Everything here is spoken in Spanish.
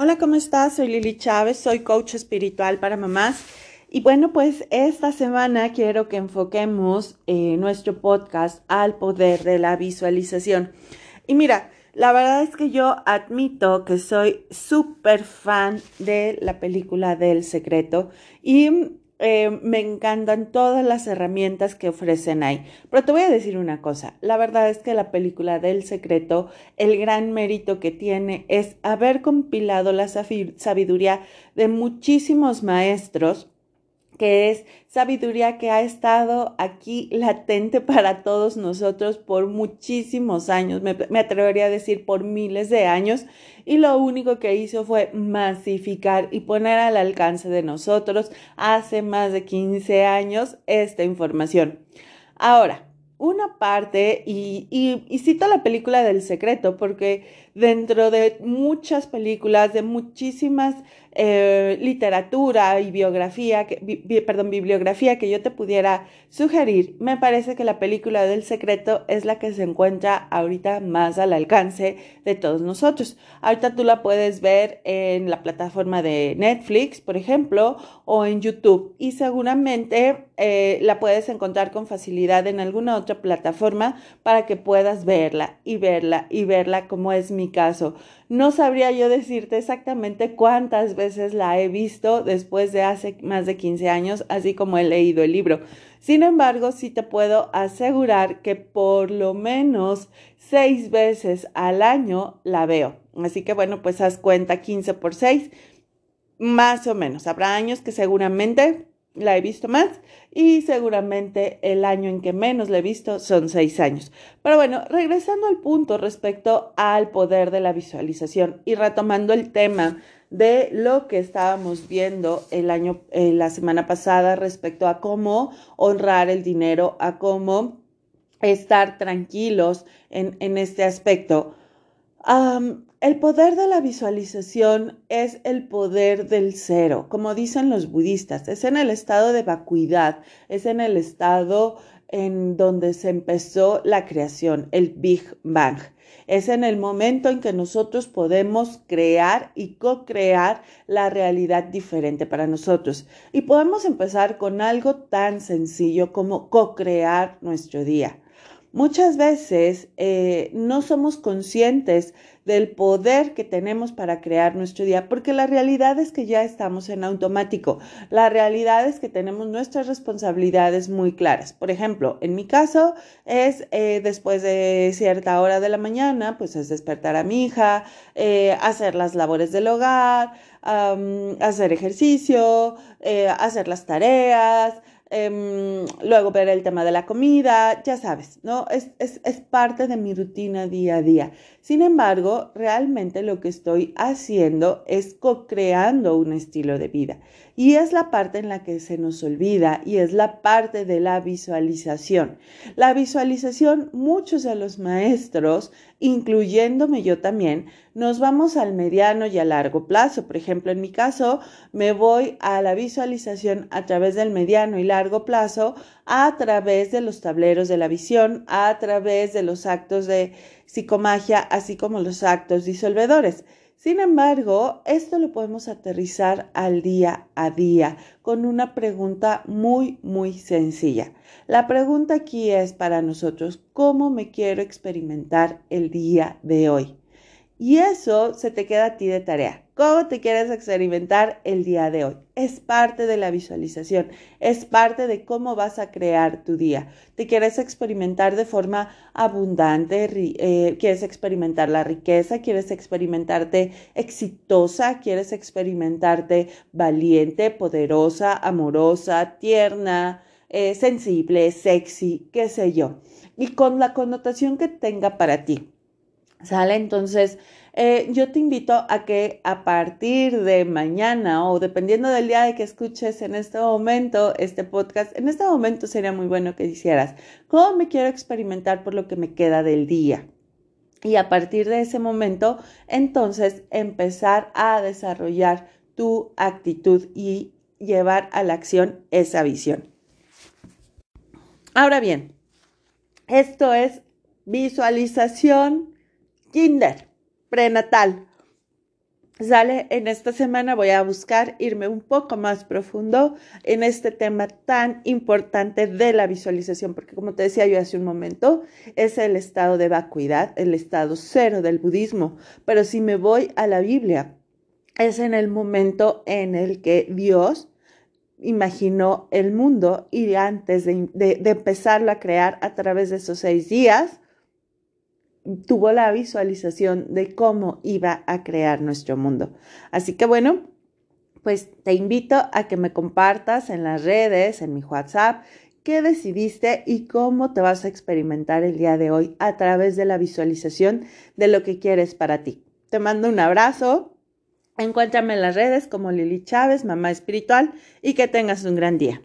Hola, ¿cómo estás? Soy Lili Chávez, soy coach espiritual para mamás. Y bueno, pues esta semana quiero que enfoquemos eh, nuestro podcast al poder de la visualización. Y mira, la verdad es que yo admito que soy súper fan de la película del secreto y eh, me encantan todas las herramientas que ofrecen ahí. Pero te voy a decir una cosa, la verdad es que la película del secreto, el gran mérito que tiene es haber compilado la sabiduría de muchísimos maestros que es sabiduría que ha estado aquí latente para todos nosotros por muchísimos años, me, atrevería a decir por miles de años, y lo único que hizo fue masificar y poner al alcance de nosotros hace más de 15 años esta información. Ahora, una parte, y, y, cito la película del secreto, porque dentro de muchas películas, de muchísimas eh, literatura y biografía, perdón, bibliografía que yo te pudiera sugerir, me parece que la película del secreto es la que se encuentra ahorita más al alcance de todos nosotros. Ahorita tú la puedes ver en la plataforma de Netflix, por ejemplo, o en YouTube y seguramente eh, la puedes encontrar con facilidad en alguna otra plataforma para que puedas verla y verla y verla como es mi caso. No sabría yo decirte exactamente cuántas veces la he visto después de hace más de 15 años, así como he leído el libro. Sin embargo, sí te puedo asegurar que por lo menos seis veces al año la veo. Así que bueno, pues haz cuenta 15 por 6, más o menos. Habrá años que seguramente la he visto más y seguramente el año en que menos la he visto son seis años. Pero bueno, regresando al punto respecto al poder de la visualización y retomando el tema de lo que estábamos viendo el año, eh, la semana pasada respecto a cómo honrar el dinero, a cómo estar tranquilos en, en este aspecto. El poder de la visualización es el poder del cero, como dicen los budistas, es en el estado de vacuidad, es en el estado en donde se empezó la creación, el Big Bang. Es en el momento en que nosotros podemos crear y co-crear la realidad diferente para nosotros. Y podemos empezar con algo tan sencillo como co-crear nuestro día. Muchas veces eh, no somos conscientes del poder que tenemos para crear nuestro día, porque la realidad es que ya estamos en automático. La realidad es que tenemos nuestras responsabilidades muy claras. Por ejemplo, en mi caso es eh, después de cierta hora de la mañana, pues es despertar a mi hija, eh, hacer las labores del hogar, hacer ejercicio, hacer las tareas, Em, luego ver el tema de la comida, ya sabes, ¿no? Es, es, es, parte de mi rutina día a día. Sin embargo, realmente lo que estoy haciendo es co-creando un estilo de vida. Y es la parte en la que se nos olvida y es la parte de la visualización. La visualización, muchos de los maestros, incluyéndome yo también, nos vamos al mediano y a largo plazo. Por ejemplo, en mi caso, me voy a la visualización a través del mediano y largo plazo, a través de los tableros de la visión, a través de los actos de psicomagia, así como los actos disolvedores. Sin embargo, esto lo podemos aterrizar al día a día con una pregunta muy, muy sencilla. La pregunta aquí es para nosotros, ¿cómo me quiero experimentar el día de hoy? Y eso se te queda a ti de tarea. ¿Cómo te quieres experimentar el día de hoy? Es parte de la visualización, es parte de cómo vas a crear tu día. ¿Te quieres experimentar de forma abundante? Eh, ¿Quieres experimentar la riqueza? ¿Quieres experimentarte exitosa? ¿Quieres experimentarte valiente, poderosa, amorosa, tierna, eh, sensible, sexy, qué sé yo? Y con la connotación que tenga para ti. ¿Sale? Entonces, eh, yo te invito a que a partir de mañana o dependiendo del día de que escuches en este momento este podcast, en este momento sería muy bueno que hicieras, ¿cómo me quiero experimentar por lo que me queda del día? Y a partir de ese momento, entonces empezar a desarrollar tu actitud y llevar a la acción esa visión. Ahora bien, esto es visualización kinder, prenatal. Sale, en esta semana voy a buscar irme un poco más profundo en este tema tan importante de la visualización, porque como te decía yo hace un momento, es el estado de vacuidad, el estado cero del budismo. Pero si me voy a la Biblia, es en el momento en el que Dios imaginó el mundo y antes de, de empezarlo a crear a través de esos seis días, tuvo la visualización de cómo iba a crear nuestro mundo. Así que bueno, pues te invito a que me compartas en las redes, en mi WhatsApp, qué decidiste y cómo te vas a experimentar el día de hoy a través de la visualización de lo que quieres para ti. Te mando un abrazo. Encuéntrame en las redes como Lili Chávez, mamá espiritual, y que tengas un gran día.